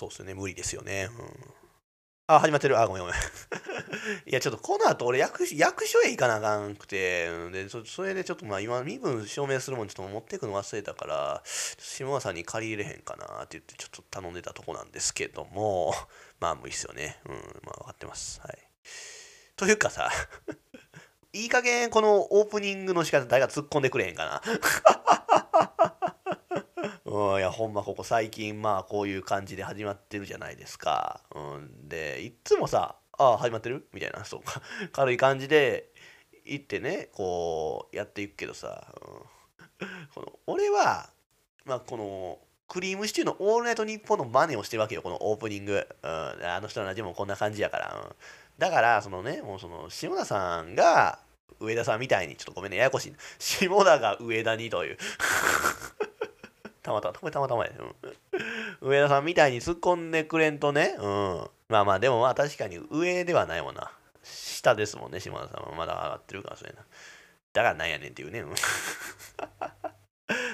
そうっすね。無理ですよね。うん。あ始まってる。あごめんごめん。いやちょっとこの後俺役役所へ行かなあかんくてでそれでちょっとまあ今身分証明するもんちょっと持ってくの忘れたから下川さんに借り入れへんかなって言ってちょっと頼んでたとこなんですけども まあ無理っすよね。うんまあ分かってます。はい。というかさ いい加減このオープニングの仕方誰か突っ込んでくれへんかな。うん、いやほんまここ最近まあこういう感じで始まってるじゃないですか。うん、でいっつもさ「ああ始まってる?」みたいな そうか。軽い感じで行ってねこうやっていくけどさ、うん、この俺はまあこのクリームシチューの「オールナイトニッポン」の真似をしてるわけよこのオープニング、うん、あの人のラジオもこんな感じやから、うん、だからそのねもうその下田さんが上田さんみたいにちょっとごめんねややこしい下田が上田にという。たまたま、これたまたまや、うん。上田さんみたいに突っ込んでくれんとね、うん。まあまあ、でもまあ確かに上ではないもんな。下ですもんね、島田さんは。まだ上がってるから、それな。だからなんやねんっていうね。うん、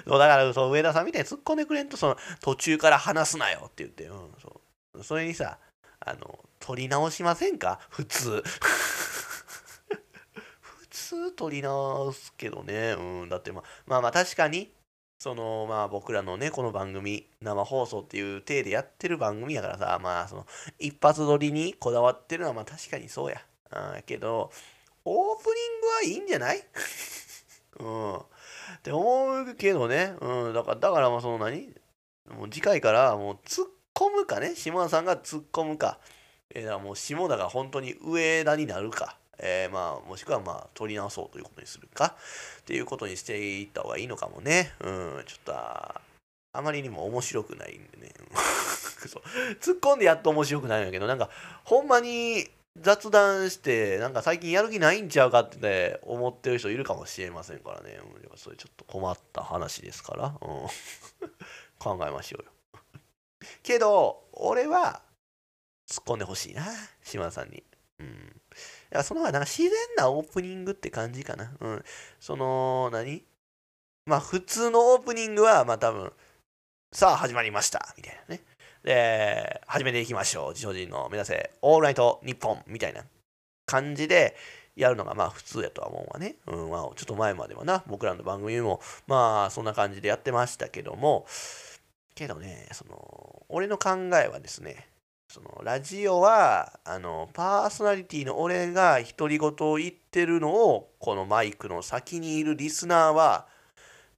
そうだからそう上田さんみたいに突っ込んでくれんとその途中から話すなよって言って、うん、そうそれにさあの取り直しませんか？普通 普通取り直すけどね、うん、だってまあまあまあ確かにそのまあ僕らのねこの番組生放送っていう体でやってる番組やからさまあその一発撮りにこだわってるのはまあ確かにそうや。あけどオープニングはいいんじゃない？うん。って思うけどね。うん。だからだからもうその何？もう次回からもう突っ込むかね。下田さんが突っ込むか。えー、だからもう下田が本当に上田になるか。えー、まあもしくはまあ取り直そうということにするかっていうことにしていった方がいいのかもね。うんちょっとあまりにも面白くないんでね。そう。突っ込んでやっと面白くないんやけどなんかほんまに雑談してなんか最近やる気ないんちゃうかって思ってる人いるかもしれませんからね、うん、それちょっと困った話ですから、うん、考えましょうよ。けど俺は突っ込んでほしいな島田さんに。うん。やその方がなんか自然なオープニングって感じかな。うん。その、何？まあ普通のオープニングは、まあ多分、さあ始まりました、みたいなね。で、始めていきましょう。自称人の目指せ、オールナイトニッポンみたいな感じでやるのがまあ普通やとは思うわね。うん、まあちょっと前まではな、僕らの番組もまあそんな感じでやってましたけども、けどね、その、俺の考えはですね、そのラジオはあのパーソナリティの俺が独り言を言ってるのをこのマイクの先にいるリスナーは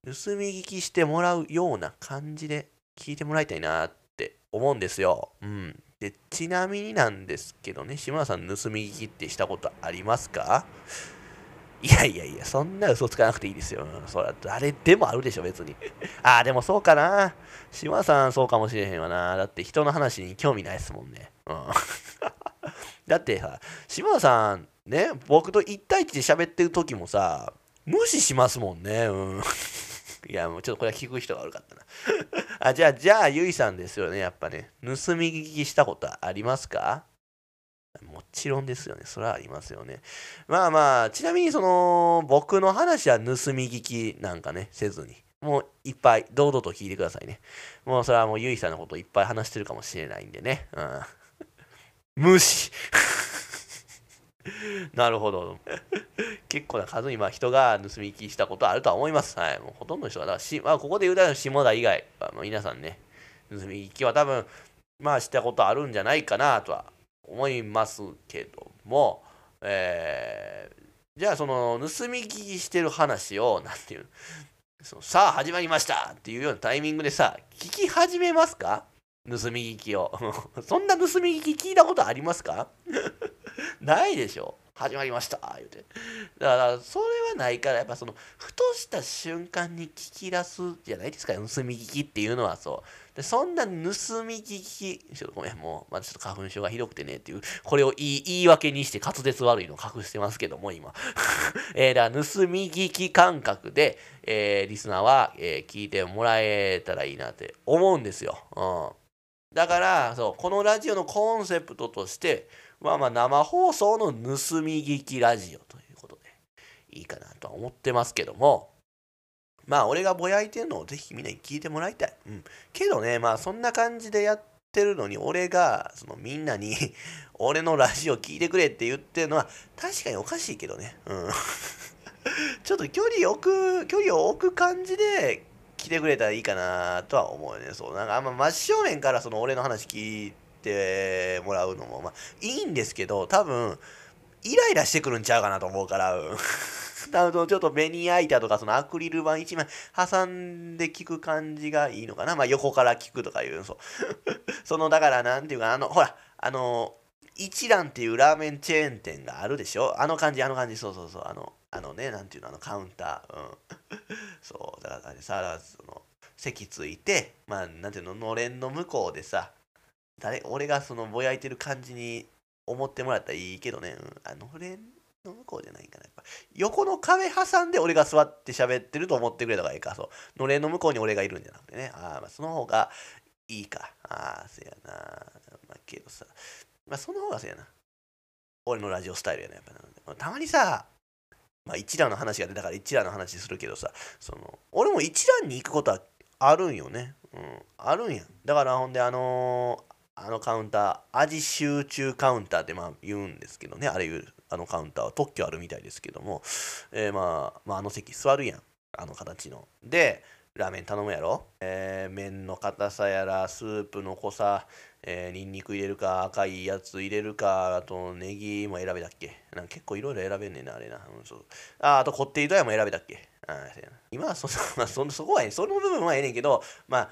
盗み聞きしてもらうような感じで聞いてもらいたいなって思うんですよ。うん、でちなみになんですけどね島田さん盗み聞きってしたことありますか？いやいやいや、そんな嘘つかなくていいですよ。それ誰でもあるでしょ、別に。ああ、でもそうかな。島さんそうかもしれへんわな。だって人の話に興味ないですもんね。うん。だってさ、島さん、ね、僕と1対1で喋ってる時もさ、無視しますもんね。うん。いや、もうちょっとこれは聞く人が悪かったな。あ、じゃあ、じゃあ、ゆいさんですよね、やっぱね。盗み聞きしたことありますか？もちろんですよね。それはありますよね。まあまあ、ちなみにその、僕の話は盗み聞きなんかね、せずに。もういっぱい堂々と聞いてくださいね。もうそれはもうゆいさんのこといっぱい話してるかもしれないんでね。うん。無視 なるほど。結構な数今人が盗み聞きしたことあるとは思います。はい。もうほとんどの人が、だからしまあ、ここで言うたら下田以外は、もう皆さんね、盗み聞きは多分、まあしたことあるんじゃないかなとは思いますけども、えー、じゃあその盗み聞きしてる話を何て言うそのさあ始まりましたっていうようなタイミングでさ聞き始めますか？盗み聞きを。そんな盗み聞き聞いたことありますか？ないでしょ。始まりました言うて。だからそれはないからやっぱそのふとした瞬間に聞き出すじゃないですか盗み聞きっていうのはそう。でそんな盗み聞きちょっとごめんもうまだちょっと花粉症がひどくてねっていうこれを言い言い訳にして滑舌悪いのを隠してますけども今。えー、だから盗み聞き感覚で、えー、リスナーは、えー、聞いてもらえたらいいなって思うんですよ、うん、だからそうこのラジオのコンセプトとしてまあまあ生放送の盗み聞きラジオということでいいかなとは思ってますけどもまあ俺がぼやいてるのをぜひみんなに聞いてもらいたい。うん。けどねまあそんな感じでやっってるのに俺がそのみんなに 俺のラジオ聞いてくれって言ってるのは確かにおかしいけどねうん ちょっと距離置く距離を置く感じで来てくれたらいいかなとは思うよねそうなんかあんま真正面からその俺の話聞いててもらうのもまあいいんですけど多分イライラしてくるんちゃうかなと思うから、うん。ちょっとベニヤ板とかそのアクリル板1枚挟んで聞く感じがいいのかな。まあ横から聞くとかいうそう。そのだからなんていうかあのほらあの一蘭っていうラーメンチェーン店があるでしょ？あの感じあの感じ。そうそうそう。あのあのねなんていうのあのカウンター。うん。そう。だからさその席ついてまあなんていうののれんの向こうでさ誰俺がそのぼやいてる感じに思ってもらったらいいけどね、うん、あのれんの向こうじゃないかな。やっぱ横の壁挟んで俺が座って喋ってると思ってくれた方がいいか。そう。のれんの向こうに俺がいるんじゃなくてね。ああまあその方がいいか。ああせやな。まあけどさ。まあその方がせやな。俺のラジオスタイルやなやっぱたまにさまあ一覧の話が出たから一覧の話するけどさ。その俺も一覧に行くことはあるんよね。うん。あるんや。だからほんであのーあのカウンター、味集中カウンターってまあ言うんですけどね、あれいう、あのカウンターは特許あるみたいですけども、えー、まあ、まあ、あの席座るやん、あの形の。で、ラーメン頼むやろ、えー、麺の硬さやら、スープの濃さ、えー、ニンニク入れるか、赤いやつ入れるか、あとネギも選べたっけ。なんか結構いろいろ選べんねんな、あれな。うん、そう。ああとこってりドヤも選べたっけ。あ今はそ まあ、そそこはええ、その部分はええねんけど、まあ、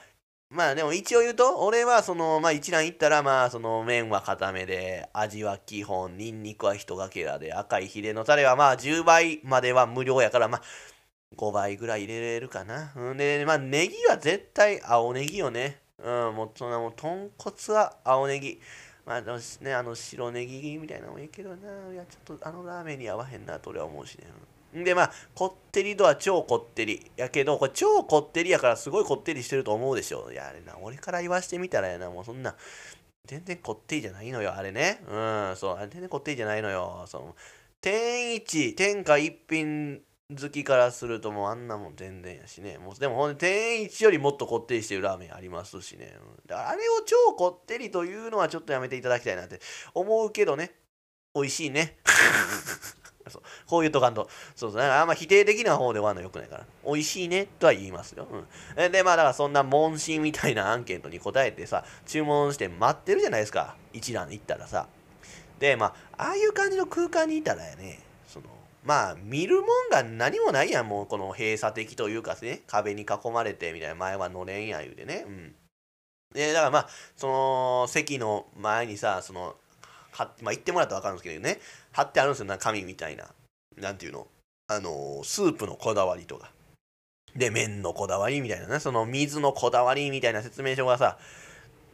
まあでも一応言うと、俺はその、まあ一覧行ったら、まあその麺は固めで、味は基本、ニンニクは一かけらで、赤いヒレのタレはまあ10倍までは無料やから、まあ5倍ぐらい入れれるかな。で、まあネギは絶対青ネギよね。うん、もうそんなもう豚骨は青ネギ。まあね、あの白ネギみたいなのもいいけどな。いや、ちょっとあのラーメンに合わへんなと俺は思うしね。でまあこってり度は超こってり。やけどこれ超こってりやからすごいこってりしてると思うでしょ。いやあれな俺から言わしてみたらやな。もうそんな全然こってりじゃないのよあれね。うんそうあれ全然こってりじゃないのよ。その天一天下一品好きからするともうあんなもん全然やしね。もうでもほん天一よりもっとこってりしてるラーメンありますしね、うん、あれを超こってりというのはちょっとやめていただきたいなって思うけどね。美味しいね。そうこういうとかんと、そうそう、あんま否定的な方で終わるのよくないから。美味しいねとは言いますよ。うん。で、まあだからそんな問診みたいなアンケートに答えてさ、注文して待ってるじゃないですか。一覧行ったらさ。で、まあ、ああいう感じの空間にいたらやね、その、まあ、見るもんが何もないやん、もうこの閉鎖的というかね、壁に囲まれてみたいな、前はのれんや言うてね。うん。で、だからまあ、その、席の前にさ、その、はまあ、言ってもらったら分かるんですけどね貼ってあるんですよな紙みたいな。なんていうの？あのスープのこだわりとか。で麺のこだわりみたいなね。その水のこだわりみたいな説明書がさ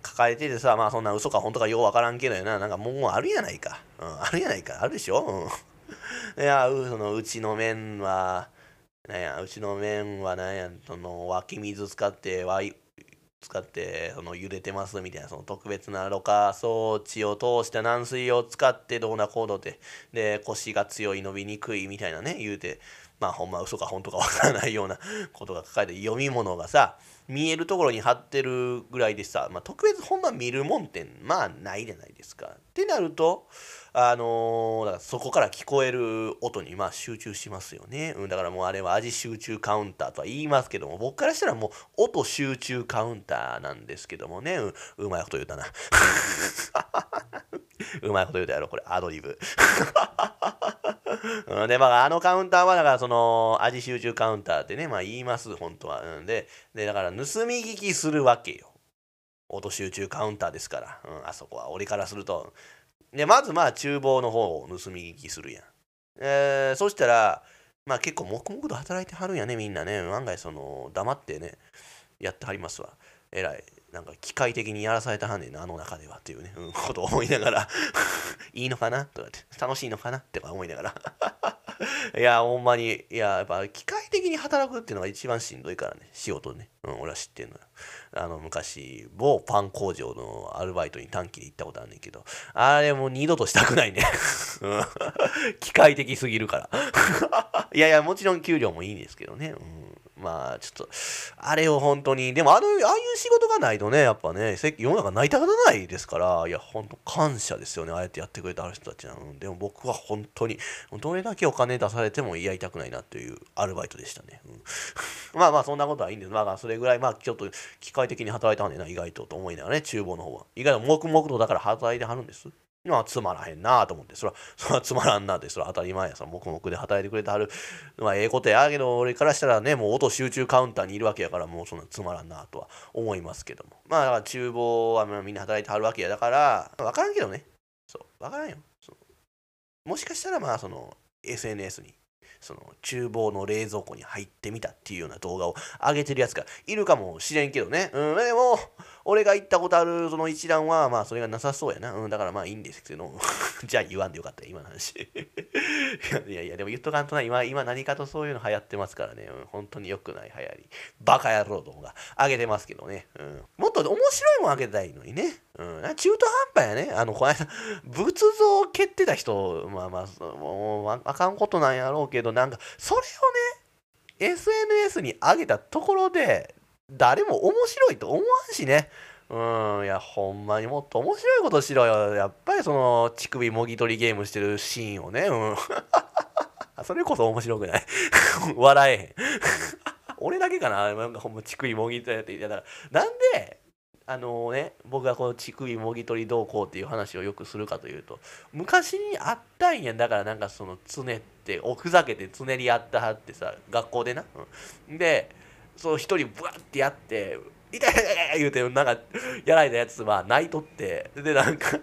書かれててさまあそんな嘘か本当かよう分からんけどよな。なんかもうあるやないか、うん、あるやないか。あるでしょ、うん、いやそのうちの麺はなんやうちの麺はなんやその湧き水使って使ってその茹でてますみたいなその特別なろ過装置を通した軟水を使ってどうな行動でで腰が強い伸びにくいみたいなね言うてまあほんま嘘か本当かわからないようなことが書かれて読み物がさ見えるところに貼ってるぐらいでさ、まあ、特別ほんま見るもんってまあないじゃないですか。ってなるとあのー、だからそこから聞こえる音にまあ集中しますよね、うん、だからもうあれは味集中カウンターとは言いますけども僕からしたらもう音集中カウンターなんですけどもね、うん、うまいこと言うたな。うまいこと言うたやろこれ。アドリブ。うんでまああのカウンターはだからその味集中カウンターってねまあ言います本当は、うん、ででだから盗み聞きするわけよ。音集中カウンターですから、うん、あそこは。俺からするとで、まずまあ厨房の方を盗み聞きするやん。えー、そしたら、まあ結構黙々と働いてはるんやね、みんなね。案外その、黙ってね、やってはりますわ。えらい。なんか機械的にやらされたはんねんな、あの中ではっていうね、うん、ことを思いながら いいのかな？とかって、楽しいのかな？って思いながら いや、ほんまに、いや、やっぱ機械的に働くっていうのが一番しんどいからね、仕事ね。うん、俺は知ってんのよ。あの、昔、某パン工場のアルバイトに短期で行ったことあるねんけど、あれもう二度としたくないね。機械的すぎるから。いやいや、もちろん給料もいいんですけどね。うんまあちょっとあれを本当にでもあのああいう仕事がないとねやっぱね世の中成り立たないですからいや本当感謝ですよねああやってやってくれた人たちなの。でも僕は本当にどれだけお金出されてもやりたくないなというアルバイトでしたね、うん、まあまあそんなことはいいんです。まあそれぐらいまあちょっと機械的に働いたんでな意外とと思いながらね厨房の方は。意外と黙々とだから働いてはるんです。まあつまらへんなと思って、そら、そらつまらんなって、そら当たり前やさ、黙々で働いてくれてはる。まあええことやけど、俺からしたらね、もう音集中カウンターにいるわけやから、もうそんなつまらんなとは思いますけども。まあだから厨房はみんな働いてはるわけやだから、わからんけどね。そう、わからんよ。もしかしたらまあその SNS にその厨房の冷蔵庫に入ってみたっていうような動画を上げてるやつがいるかもしれんけどね。うん、でも、俺が行ったことあるその一覧は、まあそれがなさそうやな。うん、だからまあいいんですけど、じゃあ言わんでよかった今の話。いやいや、でも言っとかんとな、今、今何かとそういうの流行ってますからね。うん、本当に良くない流行り。バカ野郎どもが上げてますけどね。うん、もっと面白いもん上げたいのにね。うん、中途半端やね。あの、この間、仏像を蹴ってた人、まあまあ、もうあかんことなんやろうけど、なんか、それをね、SNS に上げたところで、誰も面白いと思わんしね。うん、いや、ほんまにもっと面白いことしろよ。やっぱりその、乳首もぎ取りゲームしてるシーンをね、うん。それこそ面白くない？笑えへん。俺だけかな？なんかほんま乳首もぎ取りやって言ったら、なんで、あのね、僕がこの乳首もぎ取りどうこうっていう話をよくするかというと昔にあったんやだからなんかそのつねっておふざけてつねり合ったはってさ学校でな、うん、でそう一人ブワッてやって痛い痛い痛い言うてなんかやられたやつは泣いとってでなんか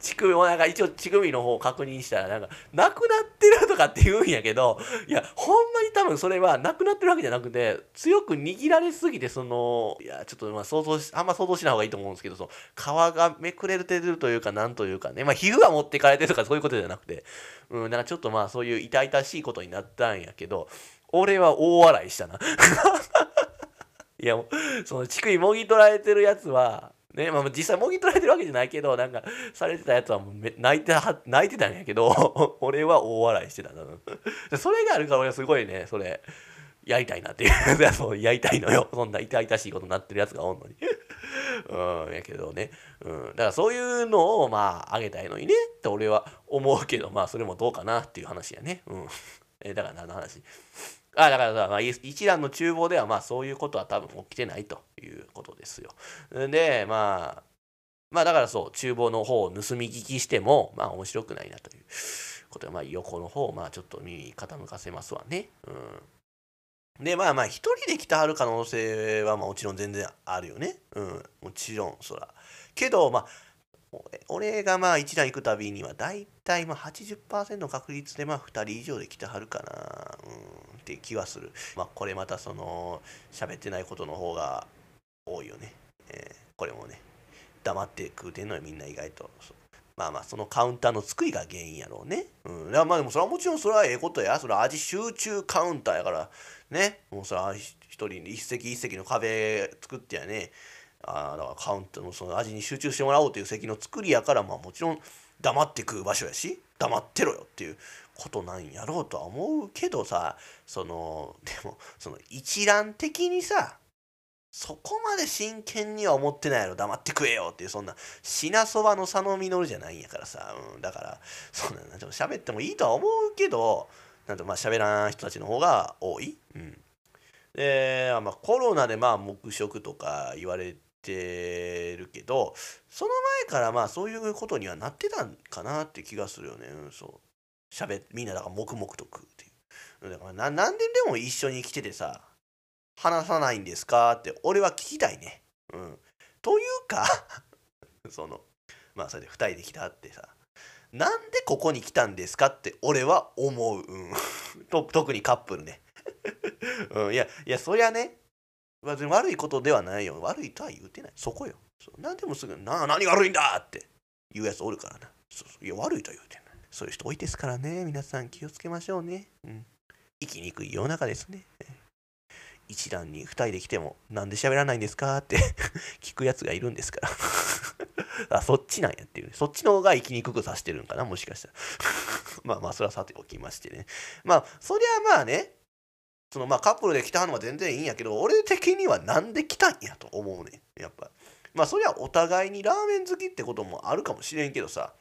乳首もなんか一応乳首の方を確認したらなんかなくなってるとかって言うんやけどいやほんまに多分それはなくなってるわけじゃなくて強く握られすぎてそのいやちょっとまあ想像しあんま想像しない方がいいと思うんですけどその皮がめくれてるというかなんというかねまあ皮膚が持ってかれてるとかそういうことじゃなくてうんなんかちょっとまあそういう痛々しいことになったんやけど俺は大笑いしたな。いやもうその乳首もぎ取られてるやつはねまあ、実際もぎ取られてるわけじゃないけどなんかされてたやつはもう泣いては泣いてたんやけど 俺は大笑いしてたそれがあるから俺はすごいねそれやりたいなっていう。そうやりたいのよ。そんな痛々しいことになってるやつがおんのに。うんやけどね、うん、だからそういうのをまああげたいのにねって俺は思うけどまあそれもどうかなっていう話やね。うん。えだから何の話？あだからまあ、一蘭の厨房ではまあそういうことは多分起きてないということですよ。でまあまあだからそう厨房の方を盗み聞きしてもまあ面白くないなということでまあ横の方をまあちょっと耳傾かせますわね。うん、でまあまあ一人で来てはる可能性はまあもちろん全然あるよね。うん、もちろんそら。けどまあ俺がまあ一段行くたびには大体まあ80%の確率でまあ2人以上で来てはるかな、うん、って気はする。まあこれまたその喋ってないことの方が多いよね。えー、これもね黙って食うてんのよみんな意外と。まあまあそのカウンターの作りが原因やろうね。うん。まあでもそれはもちろんそれはええことや。それは味集中カウンターやからね。もうそれは一人一席一席の壁作ってやね。あだからカウントのその味に集中してもらおうという席の作りやからまあもちろん黙って食う場所やし黙ってろよっていうことなんやろうとは思うけどさそのでもその一覧的にさそこまで真剣には思ってないやろ。黙って食えよっていうそんな品そばの佐野実じゃないんやからさ、うん、だからそんなでも喋ってもいいとは思うけどなんとまあ喋らん人たちの方が多い。うん。でまあ、コロナでまあ黙食とか言われてるけどその前からまあそういうことにはなってたんかなって気がするよね、うん、そう。しゃべみんなだから黙々と食うっていうだからな何ででも一緒に来ててさ話さないんですかって俺は聞きたいねうんというか そのまあそれで2人で来たってさなんでここに来たんですかって俺は思う、うん、と特にカップルね、うん、いやいやそりゃね別に悪いことではないよ。悪いとは言うてない。そこよ。何でもすぐ、な何が悪いんだって言うやつおるからな。そうそういや、悪いとは言うてない。そういう人多いですからね。皆さん気をつけましょうね。うん。生きにくい世の中ですね。一段に二人で来ても、なんで喋らないんですかって 聞くやつがいるんですから あ、そっちなんやっていうね。そっちの方が生きにくくさしてるんかな、もしかしたら まあまあ、それはさておきましてね。まあ、そりゃまあね、そのまあカップルで来たのは全然いいんやけど俺的にはなんで来たんやと思うねやっぱまあそりゃお互いにラーメン好きってこともあるかもしれんけどさ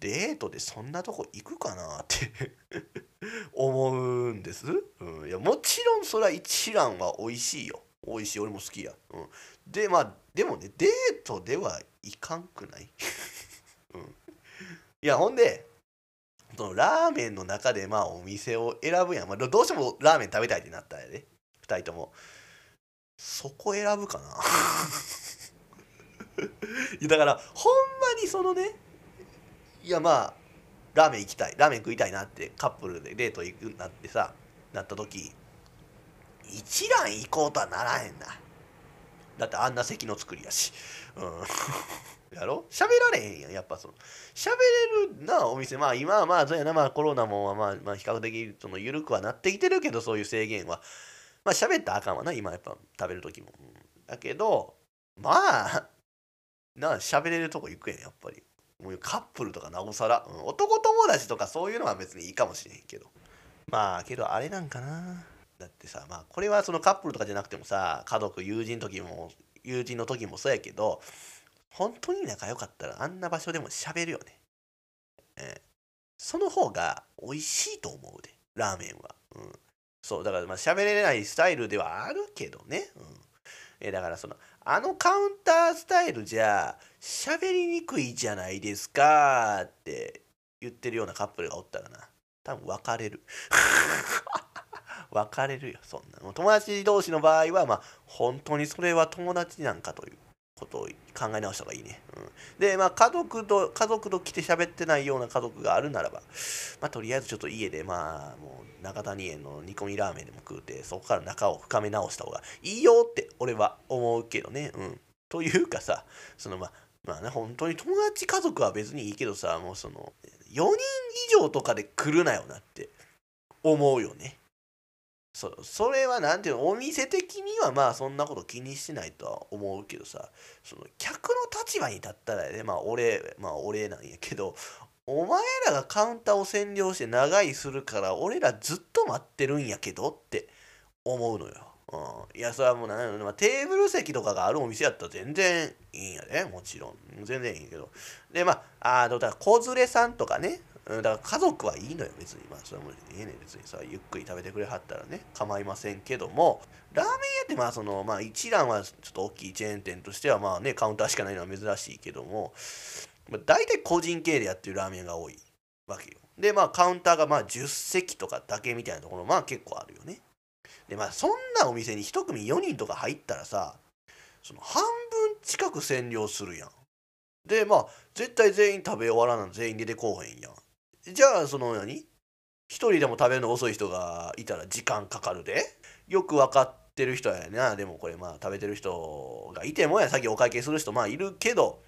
デートでそんなとこ行くかなって 思うんです、うん、いやもちろんそれは一蘭は美味しいよ。美味しい。俺も好きや、うん、でまあでもねデートではいかんくない、うん、いやほんでそのラーメンの中でまあお店を選ぶやん、まあ、どうしてもラーメン食べたいってなったんやで、ね、2人とも。そこ選ぶかな？だからほんまにそのねいやまあラーメン行きたい。ラーメン食いたいなってカップルでデート行くなってさなった時一蘭行こうとはならへんな。だってあんな席の作りやし。うん。やろ？喋られへんやんやっぱその。喋れるなお店。まあ今はまあそうやな。まあコロナもまあまあ比較的その緩くはなってきてるけどそういう制限は。まあ喋ったらあかんわな今やっぱ食べる時も、うん、だけどまあ な喋れるとこ行くやんやっぱり。もうカップルとかなおさら、うん、男友達とかそういうのは別にいいかもしれへんけど。まあけどあれなんかな。だってさまあこれはそのカップルとかじゃなくてもさ家族友人の時も友人の時もそうやけど本当に仲良かったらあんな場所でも喋るよね、えー、その方が美味しいと思うでラーメンは、うん、そうだからまあ喋れないスタイルではあるけどね、うん。えー、だからそのあのカウンタースタイルじゃ喋りにくいじゃないですかって言ってるようなカップルがおったらな。多分別れる。別れるよそんな。の友達同士の場合はまあ本当にそれは友達なんかという。ことを考え直した方がいいね、うん、でまあ家族と家族と来て喋ってないような家族があるならばまあとりあえずちょっと家でまあもう中谷園の煮込みラーメンでも食うてそこから仲を深め直した方がいいよって俺は思うけどね。うん。というかさそのまあまあね本当に友達家族は別にいいけどさもうその4人以上とかで来るなよなって思うよね。そそれは何ていうのお店的にはまあそんなこと気にしてないとは思うけどさその客の立場に立ったらねまあ俺まあ俺なんやけどお前らがカウンターを占領して長居するから俺らずっと待ってるんやけどって思うのよ。うん、いやそれはもう何まあ、テーブル席とかがあるお店やったら全然いいんやでもちろん。全然いいんやけど。でまああだから子連れさんとかねうん、だから家族はいいのよ別に。まあそれもうええね別にさゆっくり食べてくれはったらね。構いませんけども。ラーメン屋ってまあそのまあ一蘭はちょっと大きいチェーン店としてはまあねカウンターしかないのは珍しいけども、まあ、大体個人経営でやってるラーメン屋が多いわけよ。でまあカウンターがまあ10席とかだけみたいなところまあ結構あるよね。でまあそんなお店に1組4人とか入ったらさその半分近く占領するやん。でまあ絶対全員食べ終わらな全員出てこうへんやん。じゃあその何？一人でも食べるの遅い人がいたら時間かかるで。よく分かってる人やな。でもこれまあ食べてる人がいてもや。さっきお会計する人まあいるけど。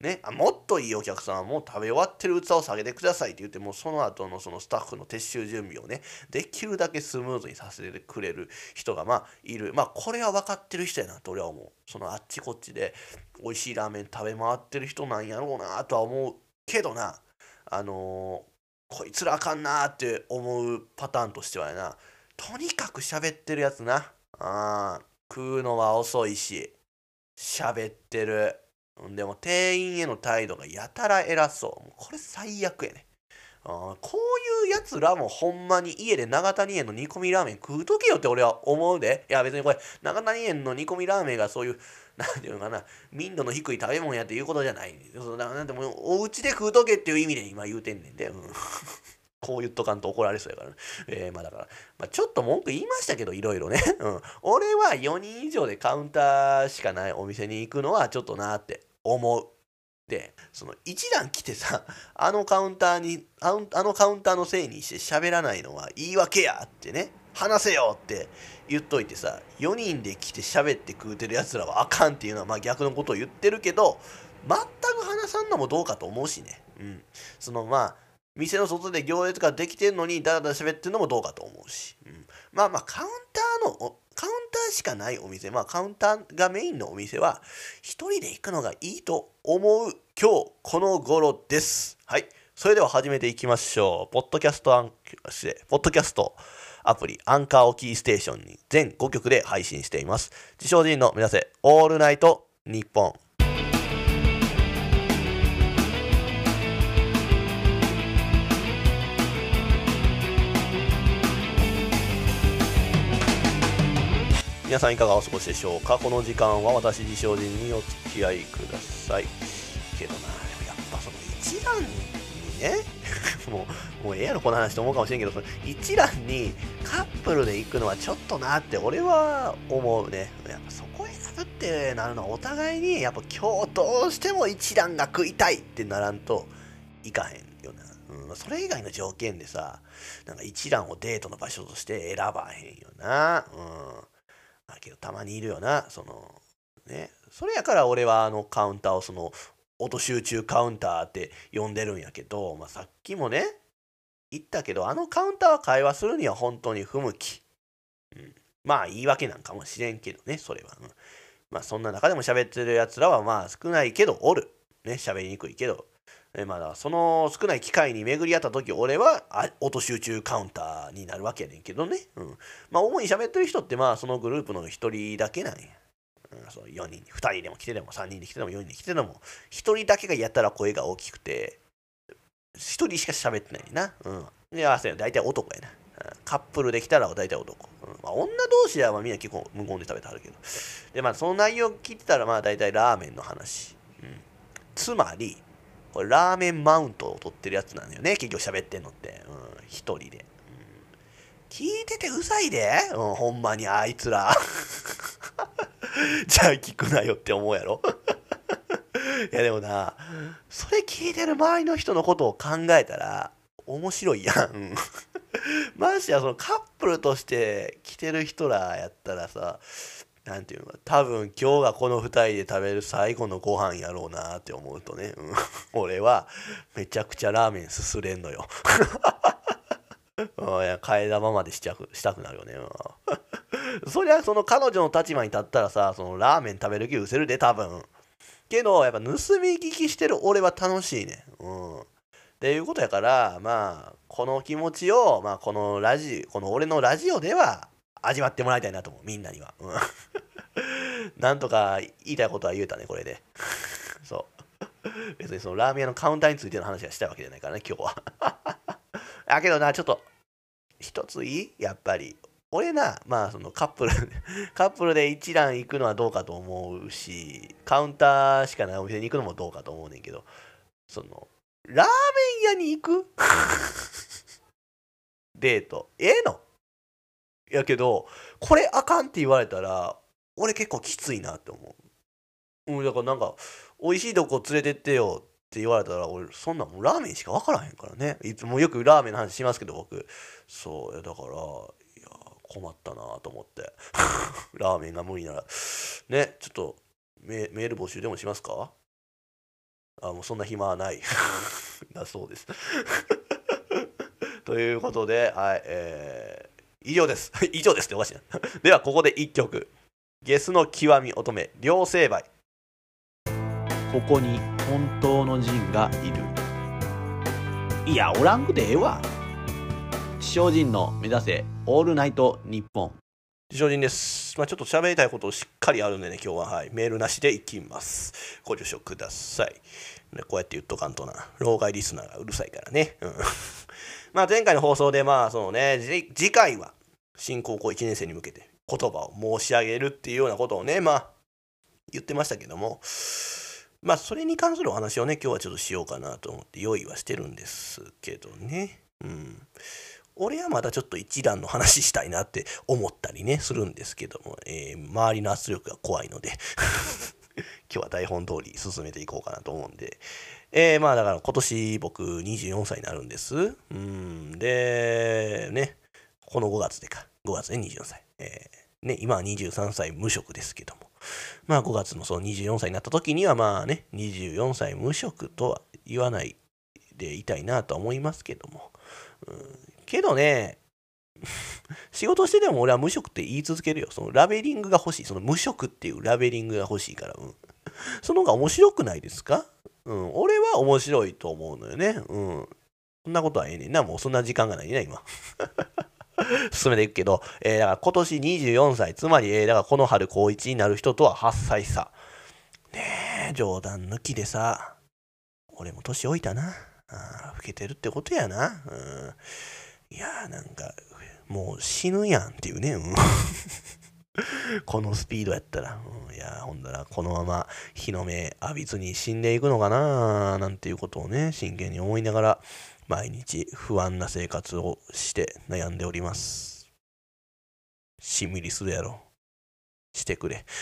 ね、あもっといいお客さんはもう食べ終わってる器を下げてくださいって言ってもうその後のそのスタッフの撤収準備をね。できるだけスムーズにさせてくれる人がまあいる。まあこれは分かってる人やな。と俺は思う。そのあっちこっちで美味しいラーメン食べ回ってる人なんやろうなとは思うけどな。あのー、こいつらあかんなって思うパターンとしてはやな。とにかく喋ってるやつな。あ食うのは遅いし喋ってる。でも店員への態度がやたら偉そう。もうこれ最悪やね。あこういうやつらもほんまに家で長谷園の煮込みラーメン食うとけよって俺は思うで。いや別にこれ長谷園の煮込みラーメンがそういうなんていうのかな、民度の低い食べ物やっていうことじゃない。そうだなんても、お家で食うとけっていう意味で今言うてんねんで。うん こう言っとかんと怒られそうやからね。えー、まあだから、まあ、ちょっと文句言いましたけど、いろいろね。うん。俺は4人以上でカウンターしかないお店に行くのはちょっとなって思う。で、その一段来てさ、あのカウンターに、あのカウンターのせいにして喋らないのは言い訳やってね。話せよって言っといてさ4人で来て喋って食うてるやつらはあかんっていうのはまあ逆のことを言ってるけど全く話さんのもどうかと思うしね。うん。そのまあ店の外で行列ができてんのにダラダラ喋ってるのもどうかと思うし、うん、まあまあカウンターのカウンターしかないお店まあカウンターがメインのお店は一人で行くのがいいと思う今日この頃です。はい。それでは始めていきましょう。ポッドキャストアンポッドキャスト。アプリアンカーをキーステーションに全5曲で配信しています。自称人の目指せオールナイトニッポン。皆さんいかがお過ごしでしょうか？この時間は私自称人にお付き合いくださいけどなやっぱその一覧にねもうもうええやろこの話と思うかもしれんけど一覧にカップルで行くのはちょっとなって俺は思うねやっぱそこ選ぶってなるのはお互いにやっぱ今日どうしても一覧が食いたいってならんといかへんよなうん、それ以外の条件でさ、なんか一覧をデートの場所として選ばへんよな。うん。だけどたまにいるよなそのねそれやから俺はあのカウンターをその音集中カウンターって呼んでるんやけど、まあ、さっきもね言ったけどあのカウンターは会話するには本当に不向き、うん、まあ言い訳なんかもしれんけどねそれは、うん、まあそんな中でも喋ってるやつらはまあ少ないけどおる。ね喋りにくいけど。えまだその少ない機会に巡り合った時俺は音集中カウンターになるわけやねんけどね、うん、まあ主に喋ってる人ってまあそのグループの1人だけなんや、うん、そう4人2人でも来てでも3人で来てでも4人で来てでも1人だけがやったら声が大きくて1人しか喋ってないな。うん。であそう。や大体男やな。カップルできたら大体男、うん。まあ、女同士はまあみんな結構無言で食べてはるけど。でまあその内容聞いてたらまあ大体ラーメンの話、うん、つまりこれラーメンマウントを取ってるやつなんだよね。結局喋ってんのって。うん。一人で、聞いててうざいで、うん、ほんまにあいつら。じゃあ聞くなよって思うやろ。いやでもなそれ聞いてる周りの人のことを考えたら面白いやん。ましてやそのカップルとして来てる人らやったらさなんていうのか多分今日がこの2人で食べる最後のご飯やろうなって思うとね、うん、俺はめちゃくちゃラーメンすすれんのよ。替え玉までしちゃくしたくなるよね、そりゃその彼女の立場に立ったらさそのラーメン食べる気失せるで多分。けどやっぱ盗み聞きしてる俺は楽しいね。うん。っていうことやからまあこの気持ちを、まあ、このラジオこの俺のラジオでは味わってもらいたいなと思う。みんなには、うん、なんとか言いたいことは言えたねこれで。そう。別にそのラーメン屋のカウンターについての話はしたいわけじゃないからね今日は。だけどなちょっと一ついい？やっぱり。俺なまあそのカップル カップルで一覧行くのはどうかと思うしカウンターしかないお店に行くのもどうかと思うねんけどそのラーメン屋に行く？デート。ええの？やけどこれあかんって言われたら俺結構きついなって思う。うん、だからなんか美味しいとこ連れてってよって言われたら俺そんなもうラーメンしか分からへんからねいつもよくラーメンの話しますけど僕そうだからいや困ったなと思って ラーメンが無理ならねちょっとメール募集でもしますか？あもうそんな暇はない だそうです ということではいえー以上です。以上ですっておかしいな。では、ここで1曲。ゲスの極み乙女、両成敗。ここに本当の人がいる。いや、おらんくてええわ。地上人の目指せ、オールナイトニッポン。地上人です。まあ、ちょっと喋りたいことしっかりあるんでね、今日は、はい、メールなしでいきます。ご助手ください。こうやって言っとかんとな。老害リスナーがうるさいからね。うん まあ前回の放送でまあそのね次回は新高校1年生に向けて言葉を申し上げるっていうようなことをねまあ言ってましたけどもまあそれに関するお話をね今日はちょっとしようかなと思って用意はしてるんですけどねうん俺はまだちょっと一段の話したいなって思ったりねするんですけども、えー、周りの圧力が怖いので 今日は台本通り進めていこうかなと思うんで、えー、まあだから今年僕24歳になるんです。うん。で、ね、この5月でか。5月で24歳。えー、ね、今は23歳無職ですけども。まあ5月のその24歳になった時にはまあね、24歳無職とは言わないでいたいなと思いますけども。うん、けどね、仕事してても俺は無職って言い続けるよ。そのラベリングが欲しい。その無職っていうラベリングが欲しいから。うん。その方が面白くないですか？うん、俺は面白いと思うのよね。うん。そんなことはええねんな。もうそんな時間がないね、今。進めていくけど、えー、だから今年24歳、つまり、えー、だからこの春高1になる人とは8歳差。ねえ、冗談抜きでさ、俺も年老いたな。あ老けてるってことやな。うん、いやーなんか、もう死ぬやんっていうね。うん このスピードやったら、うん、いや、ほんだら、このまま日の目浴びずに死んでいくのかななんていうことをね、真剣に思いながら、毎日不安な生活をして悩んでおります。しみりするやろ。してくれ。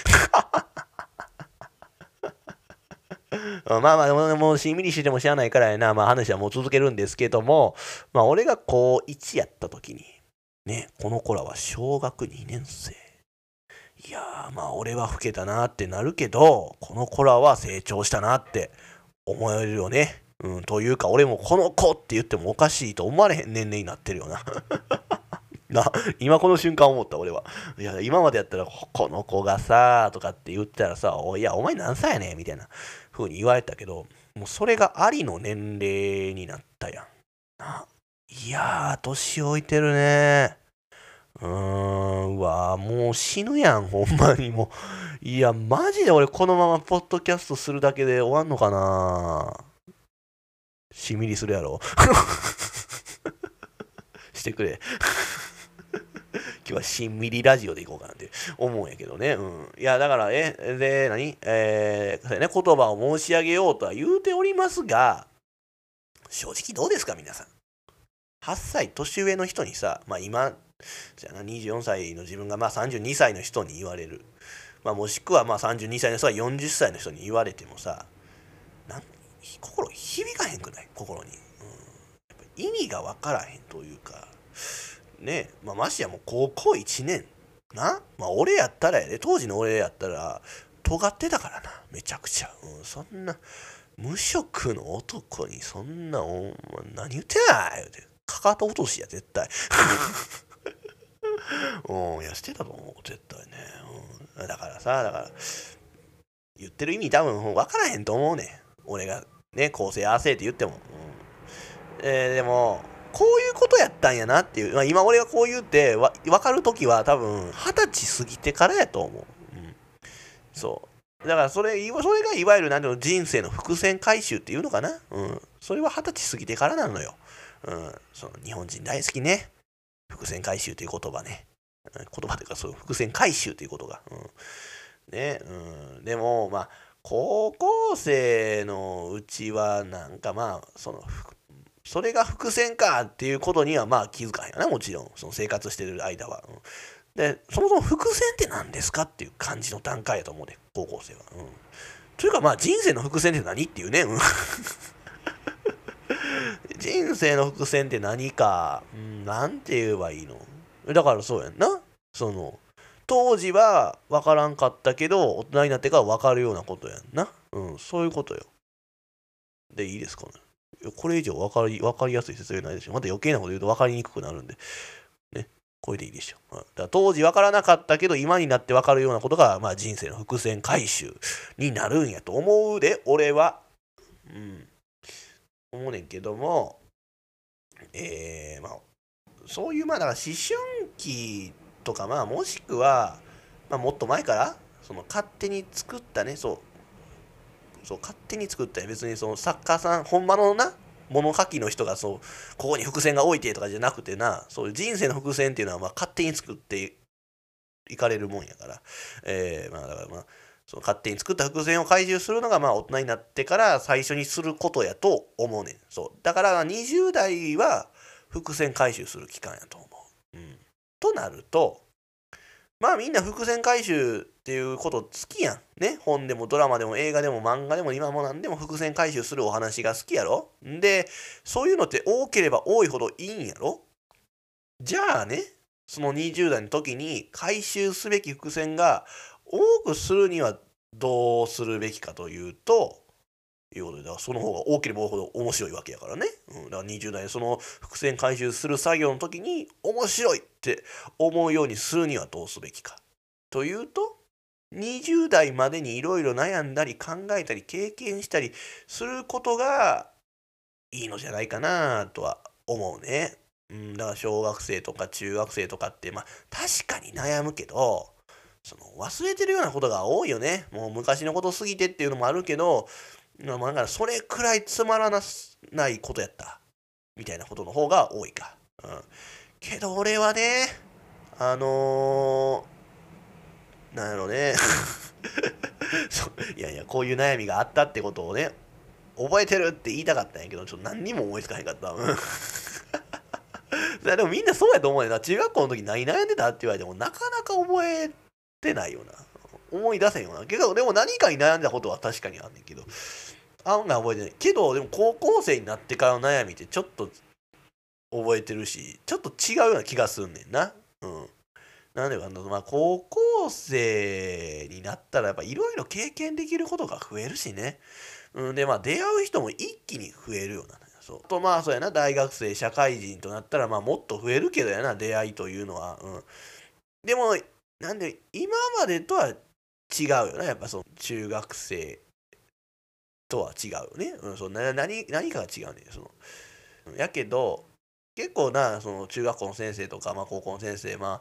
まあまあ、もうしんみりしてもしゃあないからやな、まあ話はもう続けるんですけども、まあ俺が高1やった時に、ね、この子らは小学2年生。いやーまあ俺は老けたなってなるけどこの子らは成長したなって思えるよね。うん、というか俺もこの子って言ってもおかしいと思われへん年齢になってるよな。な今この瞬間思った俺は。いや今までやったらこの子がさとかって言ったらさ「おいやお前何歳やねん」みたいな風に言われたけどもうそれがありの年齢になったやん。ないやー年老いてるねうーん、うわもう死ぬやん、ほんまにもう。いや、マジで俺このままポッドキャストするだけで終わんのかなしみりするやろ してくれ。今日はしんみりラジオでいこうかなって思うんやけどね。うん。いや、だから、え、で、何？えー、ね、言葉を申し上げようとは言うておりますが、正直どうですか、皆さん。8歳年上の人にさ、まあ今、じゃあな24歳の自分がまあ32歳の人に言われる、まあ、もしくはまあ32歳の人が40歳の人に言われてもさなん心響かへんくない？心に、うん、やっぱ意味が分からへんというかねまあ、ましやもう高校1年。な？まあ俺やったらやで。当時の俺やったら尖ってたからな。めちゃくちゃ、うん、そんな無職の男にそんなお何言ってない言うて。かかと落としや絶対。うん、いや、してたと思う、絶対ね。うん、だからさ、だから、言ってる意味多分分からへんと思うねん。俺がね、構成合わせって言っても。うんえー、でも、こういうことやったんやなっていう、まあ、今俺がこう言ってわ分かる時は多分二十歳過ぎてからやと思う。うん、そう。だからそれそれがいわゆる何ていうの人生の伏線回収っていうのかな。うん。それは二十歳過ぎてからなのよ。うん。その日本人大好きね。伏線回収という言葉ね。言葉というか、そう、伏線回収ということが。うん、ね、うん。でも、まあ、高校生のうちは、なんかまあ、その、それが伏線かっていうことにはまあ気づかへんよな、もちろん。その生活してる間は。うん、で、そもそも伏線って何ですかっていう感じの段階やと思うで、高校生は。うん。というかまあ人生の伏線って何っていうね。人生の伏線って何か、うん、なんて言えばいいの？だからそうやんな。その、当時は分からんかったけど、大人になってから分かるようなことやんな。うん、そういうことよ。で、いいですかね。これ以上分かり分かりやすい説明ないでしょ。また余計なこと言うと分かりにくくなるんで。ね。これでいいでしょ。だから当時分からなかったけど、今になって分かるようなことが、まあ人生の伏線回収になるんやと思うで、俺は。うん。思うねんけども、えー、まあ、そういう、まあ、だから思春期とか、まあ、もしくは、まあ、もっと前から、その勝手に作ったね、そう、そう勝手に作った別にその作家さん、ほんまのな、物書きの人がそう、ここに伏線が置いてとかじゃなくてな、そういう人生の伏線っていうのは、まあ、勝手に作っていかれるもんやから、えー、まあ、だからまあ、その勝手に作った伏線を回収するのがまあ大人になってから最初にすることやと思うねん。そう。だから20代は伏線回収する期間やと思う。となると、まあみんな伏線回収っていうこと好きやん。ね。本でもドラマでも映画でも漫画でも今も何でも伏線回収するお話が好きやろ。んで、そういうのって多ければ多いほどいいんやろ。じゃあね、その20代の時に回収すべき伏線が多くするにはどうするべきかというと、いうことで、その方が多ければ多いほど面白いわけやからね。うん、だから20代その伏線回収する作業の時に面白いって思うようにするにはどうすべきか。というと、20代までにいろいろ悩んだり考えたり経験したりすることがいいのじゃないかなとは思うね。うん、だから小学生とか中学生とかってまあ確かに悩むけどその忘れてるようなことが多いよねもう昔のことすぎてっていうのもあるけどだからそれくらいつまらないことやった。みたいなことの方が多いか、うん、けど俺はねあのー、なんやろね。いやいやこういう悩みがあったってことをね覚えてるって言いたかったんやけどちょっと何にも思いつかへんかった。うん。でもみんなそうやと思うよな。中学校の時何悩んでたって言われてもなかなか覚えてないよな。思い出せんよな。けどでも何かに悩んだことは確かにあんねんけど。案外覚えてない。けどでも高校生になってからの悩みってちょっと覚えてるしちょっと違うような気がすんねんな。うん。なんでかなまあ高校生になったらやっぱいろいろ経験できることが増えるしね。うん、でまあ出会う人も一気に増えるようなそう。とまあそうやな。大学生社会人となったらまあもっと増えるけどやな出会いというのは、うん、でもなんで今までとは違うよな。やっぱその中学生とは違うね、うん、そな何何かが違うねそのやけど結構なその中学校の先生とか、まあ、高校の先生まあ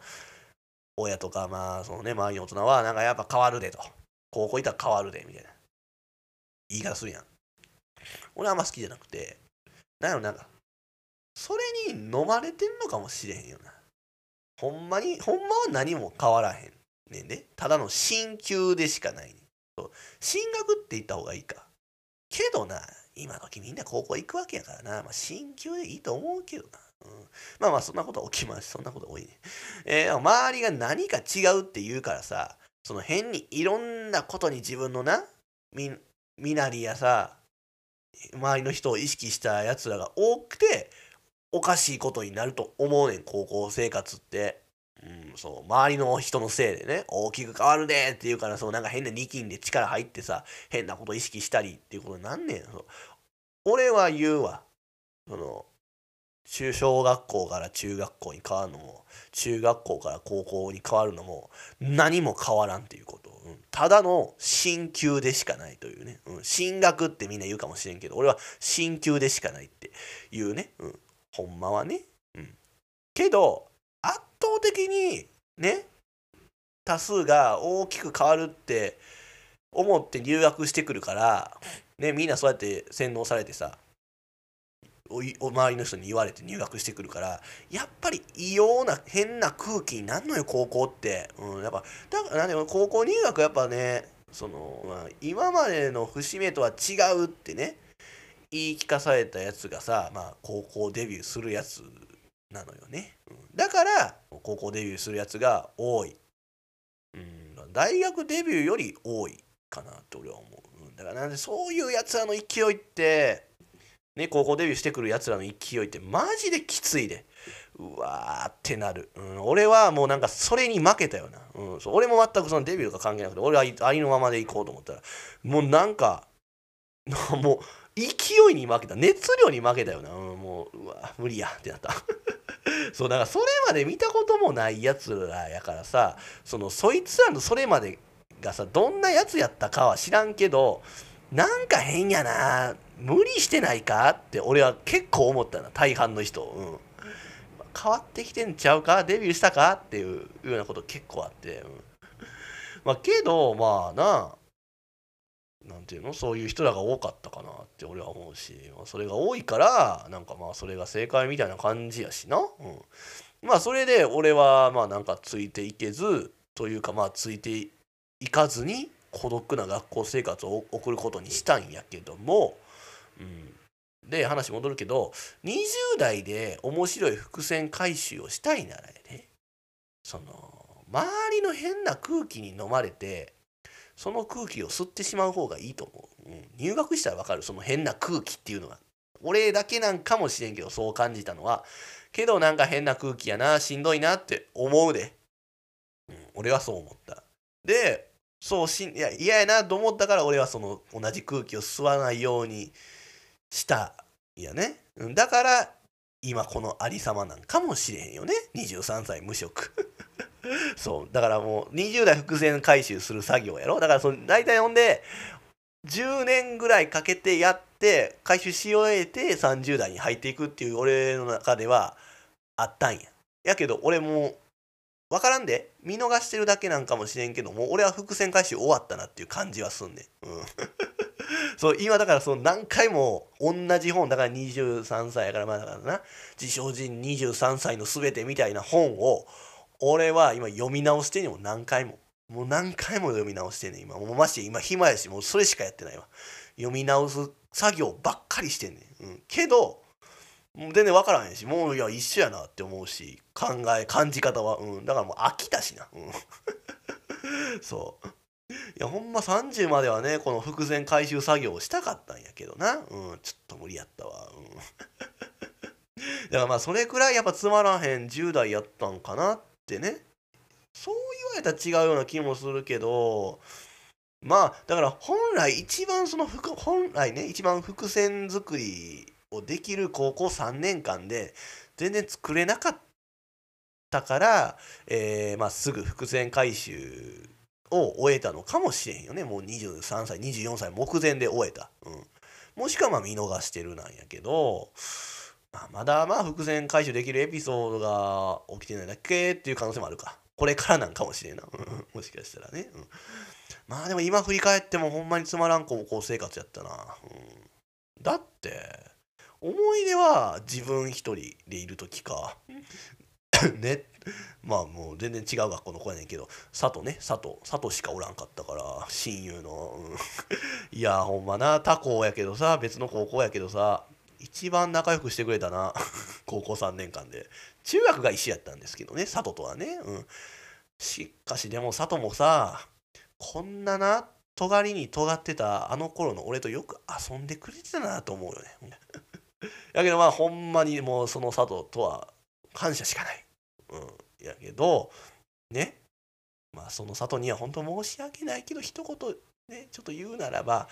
親とかまあそのね周りの大人はなんかやっぱ変わるでと高校行ったら変わるでみたいな言い方するやん。俺はあんま好きじゃなくて、なんやろ、なんか、それに飲まれてんのかもしれへんよな。ほんまに、ほんまは何も変わらへんねんで。ただの進級でしかないね。進学って言った方がいいか。けどな、今時みんな高校行くわけやからな。まあ、進級でいいと思うけどな。うん、まあまあ、そんなこと起きます。そんなこと多いね。えー、周りが何か違うって言うからさ、その変にいろんなことに自分のな、み身なりやさ周りの人を意識したやつらが多くておかしいことになると思うねん高校生活って。うん、そう周りの人のせいでね大きく変わるでって言うからそうなんか変な力んで力入ってさ変なこと意識したりっていうことになんねん。そう俺は言うわ。その中小学校から中学校に変わるのも中学校から高校に変わるのも何も変わらんっていうこと、うん、ただの進級でしかないというね、うん、進学ってみんな言うかもしれんけど俺は進級でしかないっていうね、うん、ほんまはね、うん、けど倒的にね多数が大きく変わるって思って入学してくるからねみんなそうやって洗脳されてさお周りの人に言われて入学してくるからやっぱり異様な変な空気になんのよ高校って、うん、やっぱだからなんで高校入学やっぱねその、まあ、今までの節目とは違うってね言い聞かされたやつがさ、まあ、高校デビューするやつなのよね、だから高校デビューするやつが多い、うん、大学デビューより多いかなって俺は思う、だからなんでそういうやつらの勢いってね、高校デビューしてくるやつらの勢いってマジできついで。うわーってなる、うん、俺はもうなんかそれに負けたよな、うん、そう俺も全くそのデビューとか関係なくて俺はありのままでいこうと思ったらもうなんか もう勢いに負けた熱量に負けたよな、うん、もううわ無理やってなった。そうだからそれまで見たこともないやつらやからさそのそいつらのそれまでがさどんなやつやったかは知らんけどなんか変やな無理してないかって俺は結構思ったな大半の人、うん、変わってきてんちゃうかデビューしたかっていうようなこと結構あって、うん、まあけどまあななんていうの？そういう人らが多かったかなって俺は思うし、まあ、それが多いからなんかまあそれが正解みたいな感じやしな、うん、まあそれで俺はまあなんかついていけずというかまあついていかずに孤独な学校生活を送ることにしたんやけども、うん、で話戻るけど20代で面白い伏線回収をしたいならねその周りの変な空気に飲まれてその空気を吸ってしまう方がいいと思う、うん、入学したら分かる。その変な空気っていうのが。俺だけなんかもしれんけどそう感じたのは。けどなんか変な空気やな。しんどいなって思うで、うん、俺はそう思った。でそうしんいや嫌やなと思ったから俺はその同じ空気を吸わないようにしたいやね。だから今このありさまなんかもしれへんよね。23歳無職。そう。だからもう20代伏線回収する作業やろ。だからその大体ほんで10年ぐらいかけてやって回収し終えて30代に入っていくっていう俺の中ではあったんや。やけど俺もう分からんで。見逃してるだけなんかもしれんけども俺は伏線回収終わったなっていう感じはすんねん、うん、そう今だからその何回も同じ本だから23歳やからまあだからな。自称人23歳の全てみたいな本を俺は今読み直してんねんも何回も。もう何回も読み直してんねん今。もうまして今暇やしもうそれしかやってないわ。読み直す作業ばっかりしてんねん、うん、けどもう全然分からへんしもういや一緒やなって思うし考え感じ方は、うん、だからもう飽きたしな、うん、そう。いやほんま30まではねこの伏線回収作業をしたかったんやけどな、うん、ちょっと無理やったわ、うん、だからまあそれくらいやっぱつまらへん10代やったんかなってね。そう言われたら違うような気もするけどまあだから本来一番その本来ね一番伏線作りをできる高校3年間で全然作れなかったから、えー、まあ、すぐ伏線回収を終えたのかもしれんよね。もう23歳24歳目前で終えた、うん、もしくはまあ見逃してるなんやけど、まあ、まだまあ伏線回収できるエピソードが起きてないだけっていう可能性もあるか。これからなんかもしれんな。もしかしたらね、うん、まあでも今振り返ってもほんまにつまらん高校生活やったな、うん、だって思い出は自分一人でいる時か。ね。まあもう全然違う学校の子やねんけど佐藤ね。佐藤。佐藤しかおらんかったから親友の、うん、いやほんまな他校やけどさ別の高校やけどさ一番仲良くしてくれたな 高校3年間で中学が一緒やったんですけどね佐藤とはねうんしかしでも佐藤もさこんなな尖りに尖ってたあの頃の俺とよく遊んでくれてたなと思うよね やけどまあほんまにもうその佐藤とは感謝しかない。うん。やけど、ね。まあその佐藤には本当申し訳ないけど一言ね、ちょっと言うならば、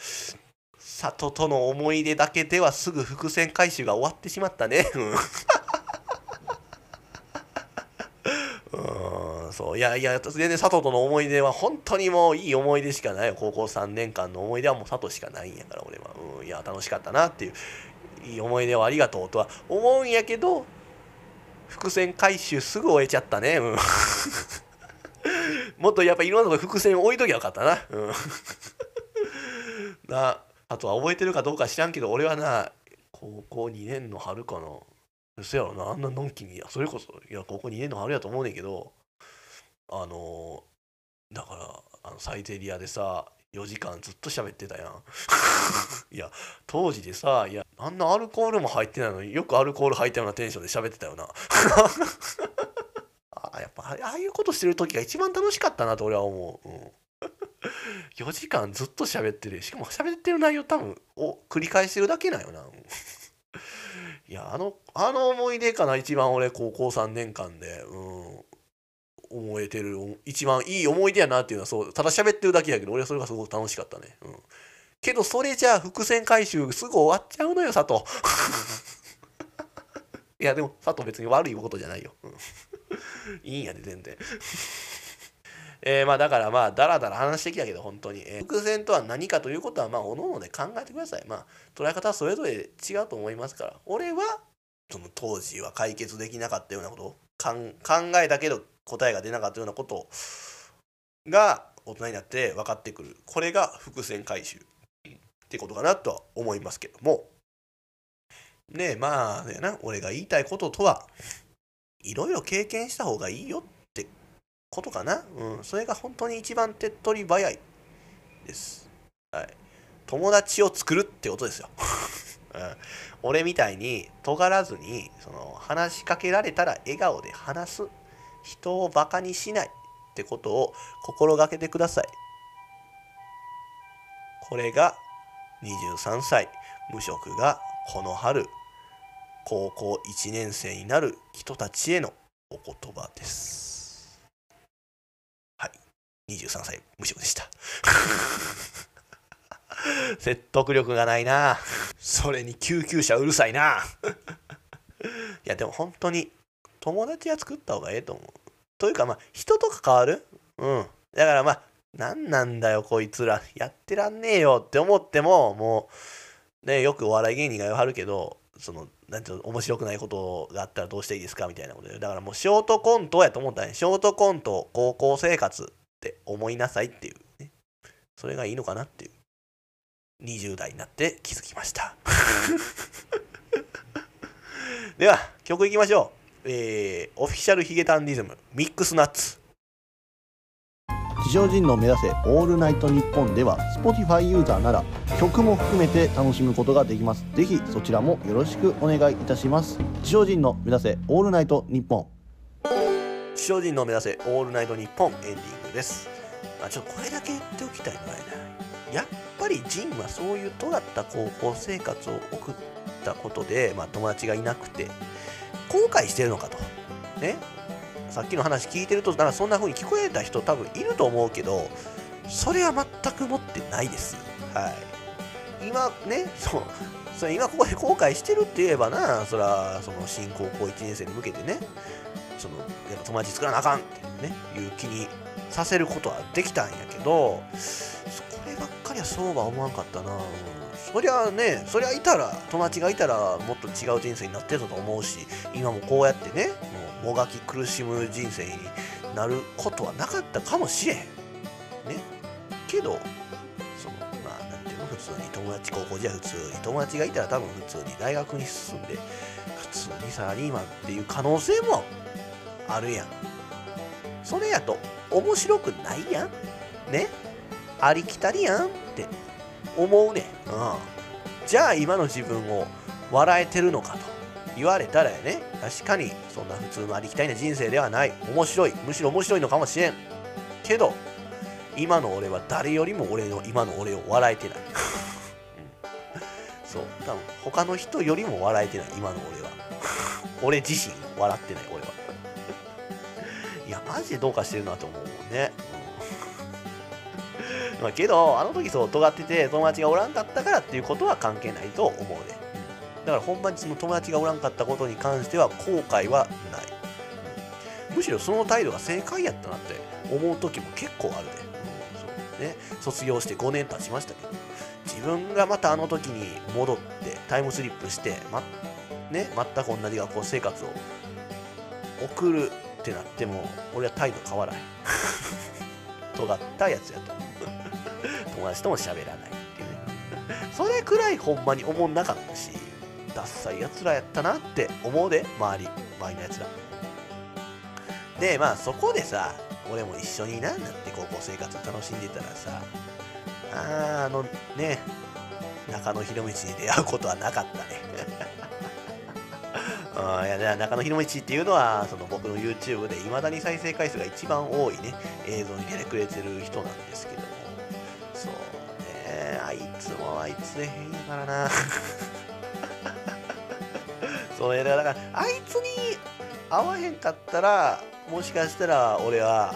佐藤との思い出だけではすぐ伏線回収が終わってしまったね。うん、そう。いやいや全然佐藤との思い出は本当にもういい思い出しかないよ。高校3年間の思い出はもう佐藤しかないんやから俺は、うん、いや楽しかったなっていういい思い出をありがとうとは思うんやけど伏線回収すぐ終えちゃったね、うん、もっとやっぱいろんなとこ伏線置いときゃよかったな,、うん、なあとは覚えてるかどうか知らんけど俺はな高校2年の春かな。そやろなあんなのんきにそれこそいや高校2年の春やと思うねんけどあのだからあのサイゼリアでさ4時間ずっと喋ってたやん。いや当時でさいやあんなアルコールも入ってないのによくアルコール入ったようなテンションで喋ってたよな。あやっぱああいうことしてる時が一番楽しかったなと俺は思う、うん、4時間ずっと喋ってる。しかも喋ってる内容多分を繰り返してるだけなよな。いやあのあの思い出かな一番俺高校3年間で。うん。思えてる一番いい思い出やなっていうのはそうただ喋ってるだけやけど俺はそれがすごく楽しかったね、うん、けどそれじゃあ伏線回収すぐ終わっちゃうのよ佐藤。いやでも佐藤別に悪いことじゃないよ、うん、いいんやで全然。えー、まあだからまあだらだら話してきたけど本当に、えー、伏線とは何かということはまあおのおので考えてください。まあ捉え方はそれぞれ違うと思いますから。俺はその当時は解決できなかったようなことを考えたけど答えが出なかったようなことが大人になって分かってくる。これが伏線回収。ってことかなとは思いますけども。ねえまあねな。俺が言いたいこととはいろいろ経験した方がいいよってことかな、うん、それが本当に一番手っ取り早いです、はい、友達を作るってことですよ、うん、俺みたいに尖らずにその話しかけられたら笑顔で話す人をバカにしないってことを心がけてください。これが23歳。無職がこの春高校1年生になる人たちへのお言葉です。23歳無職でした。説得力がないな。それに救急車うるさいな。いやでも本当に友達は作った方がええと思う。というかまあ人と関わる？うんだからまあ何なんだよこいつらやってらんねえよって思ってももうねよくお笑い芸人が言わはるけどそのなんていうの面白くないことがあったらどうしていいですか？みたいなことでだからもうショートコントやと思ったねショートコント高校生活って思いなさいっていうね。それがいいのかなっていう。20代になって気づきました。では曲いきましょう。えー、オフィシャルヒゲダンディズムミックスナッツ。地上人の目指せオールナイトニッポンでは Spotify ユーザーなら曲も含めて楽しむことができます。ぜひそちらもよろしくお願いいたします。地上人の目指せオールナイトニッポン。地上人の目指せオールナイトニッポンエンディングです。まあちょっとこれだけ言っておきたいのはねやっぱりジンはそういう尖った高校生活を送ったことで、まあ、友達がいなくて後悔してるのかと。ね。さっきの話聞いてるとなんかそんな風に聞こえた人多分いると思うけどそれは全く持ってないです。はい。今ねそう。それ今ここで後悔してるって言えばなそらその新高校1年生に向けてね。そのやっぱ友達作らなあかんっていうねいう気にさせることはできたんやけどこればっかりはそうは思わんかったな、そりゃねそりゃいたら友達がいたらもっと違う人生になってたと思うし今もこうやってねもうもがき苦しむ人生になることはなかったかもしれへん。ね。けどそのまあなんていうの？普通に友達高校時代普通に友達がいたら多分普通に大学に進んで普通にサラリーマンっていう可能性もあるやん。それやと面白くないやん。ね？ありきたりやんって。思うねん、うん、じゃあ今の自分を笑えてるのかと。言われたらやね。確かにそんな普通のありきたりな人生ではない。面白い。むしろ面白いのかもしれん。けど今の俺は誰よりも俺の今の俺を笑えてない、そう。多分他の人よりも笑えてない。今の俺は。俺自身笑ってない俺は。いやマジでどうかしてるなと思うもんね、まあ、けど、あの時そう尖ってて友達がおらんかったからっていうことは関係ないと思うね。だから本番にその友達がおらんかったことに関しては後悔はない。むしろその態度が正解やったなって思う時も結構あるで。そうね、卒業して5年経ちましたけど、自分がまたあの時に戻ってタイムスリップして、まね、全く同じ学校生活を送るってなっても、俺は態度変わらない。尖ったやつやと。友達とも喋らないっていうねそれくらいほんまに思んなかったしダッサいやつらやったなって思うで周り周りのやつらでまあそこでさ俺も一緒にななって高校生活楽しんでたらさああのね中野広道に出会うことはなかったねあいや中野広道っていうのはその僕の YouTube でいまだに再生回数が一番多いね映像に出てくれてる人なんですけども。そうね。あいつもあいつで変やからな。そうやだからあいつに会わへんかったらもしかしたら俺は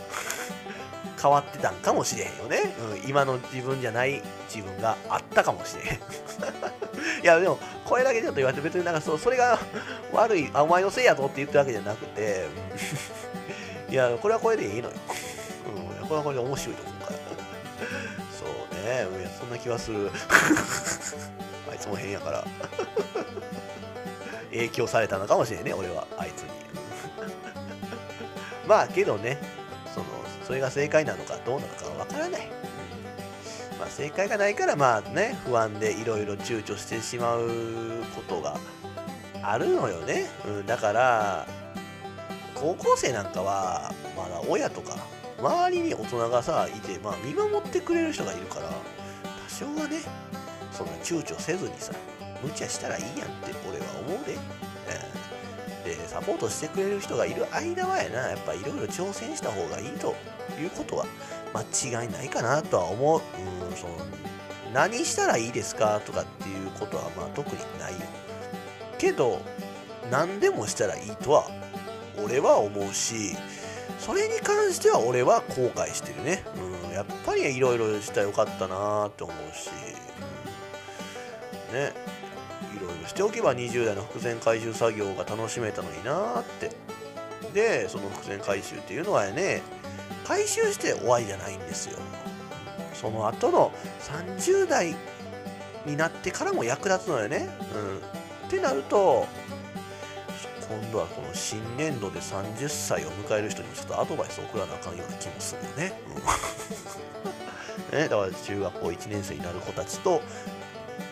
変わってたんかもしれへんよね、うん、今の自分じゃない自分があったかもしれへん。いやでもこれだけちょっと言われて別になんかそうそれが 悪いあお前のせいやぞって言ってるわけじゃなくて いやこれはこれでいいのよ、うん、これはこれで面白いと思うから。ね。いやそんな気はする。あいつも変やから。影響されたのかもしれんね俺は。あいつに。まあけどね。そのそれが正解なのかどうなのかわからない、正解がないからまあね不安でいろいろ躊躇してしまうことがあるのよね、うん、だから高校生なんかはまだ親とか周りに大人がさいて、まあ、見守ってくれる人がいるから多少はねそんな躊躇せずにさ無茶したらいいやんって俺は思うで、うん、でサポートしてくれる人がいる間はやなやっぱいろいろ挑戦した方がいいということは間違いないかなとは思う、うん、その何したらいいですかとかっていうことはまあ特にないよけど何でもしたらいいとは俺は思うしそれに関しては俺は後悔してるね。うん、やっぱりいろいろしたらよかったなって思うし、うん、ね、いろいろしておけば20代の伏線回収作業が楽しめたのになって。で、その伏線回収っていうのはね、回収して終わりじゃないんですよ。その後の30代になってからも役立つのよね。うん。ってなると今度はこの新年度で30歳を迎える人にもちょっとアドバイスを送らなあかんような気もするよね。うん ねだから中学校1年生になる子たちと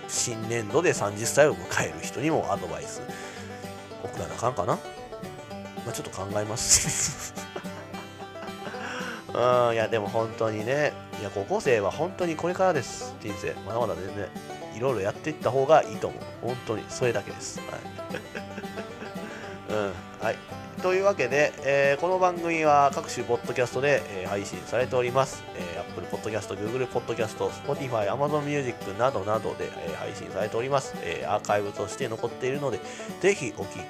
新年度で30歳を迎える人にもアドバイス送らなあかんかな。まあ、ちょっと考えます。うん、いやでも本当にね、いや高校生は本当にこれからです、人生。まだまだ全然、いろいろやっていった方がいいと思う。本当に、それだけです。はい。うん、はい。というわけで、えーこの番組は各種ポッドキャストで、えー配信されております。えー Apple Podcast、Google Podcast、Spotify、Amazon Music などなどで、えー配信されております、えーアーカイブとして残っているので、ぜひお聴きく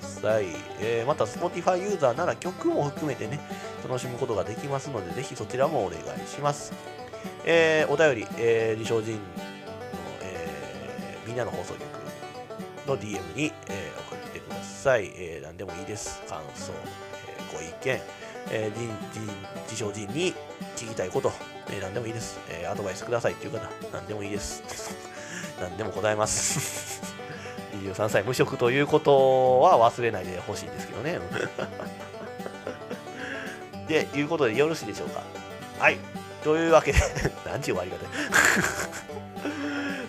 ださい。えーまた、Spotify ユーザーなら曲も含めてね、楽しむことができますので、ぜひそちらもお願いします。えーお便り、えー、自称人の、えーみんなの放送局の DM に、えー送ってください。えー何でもいいです。感想、えーご意見、えー人人自称人に聞きたいこと、えー何でもいいです、えーアドバイスくださいっていう方、何でもいいです。何でも答えます。23歳無職ということは忘れないでほしいんですけどね。で、いうことでよろしいでしょうか？はい。というわけで、何ちゅう終わり方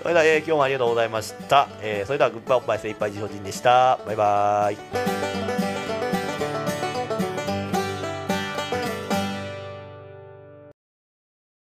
それでは、えー今日もありがとうございました。えーそれでは、グッバイおっぱい精一杯自称人でした。バイバーイ。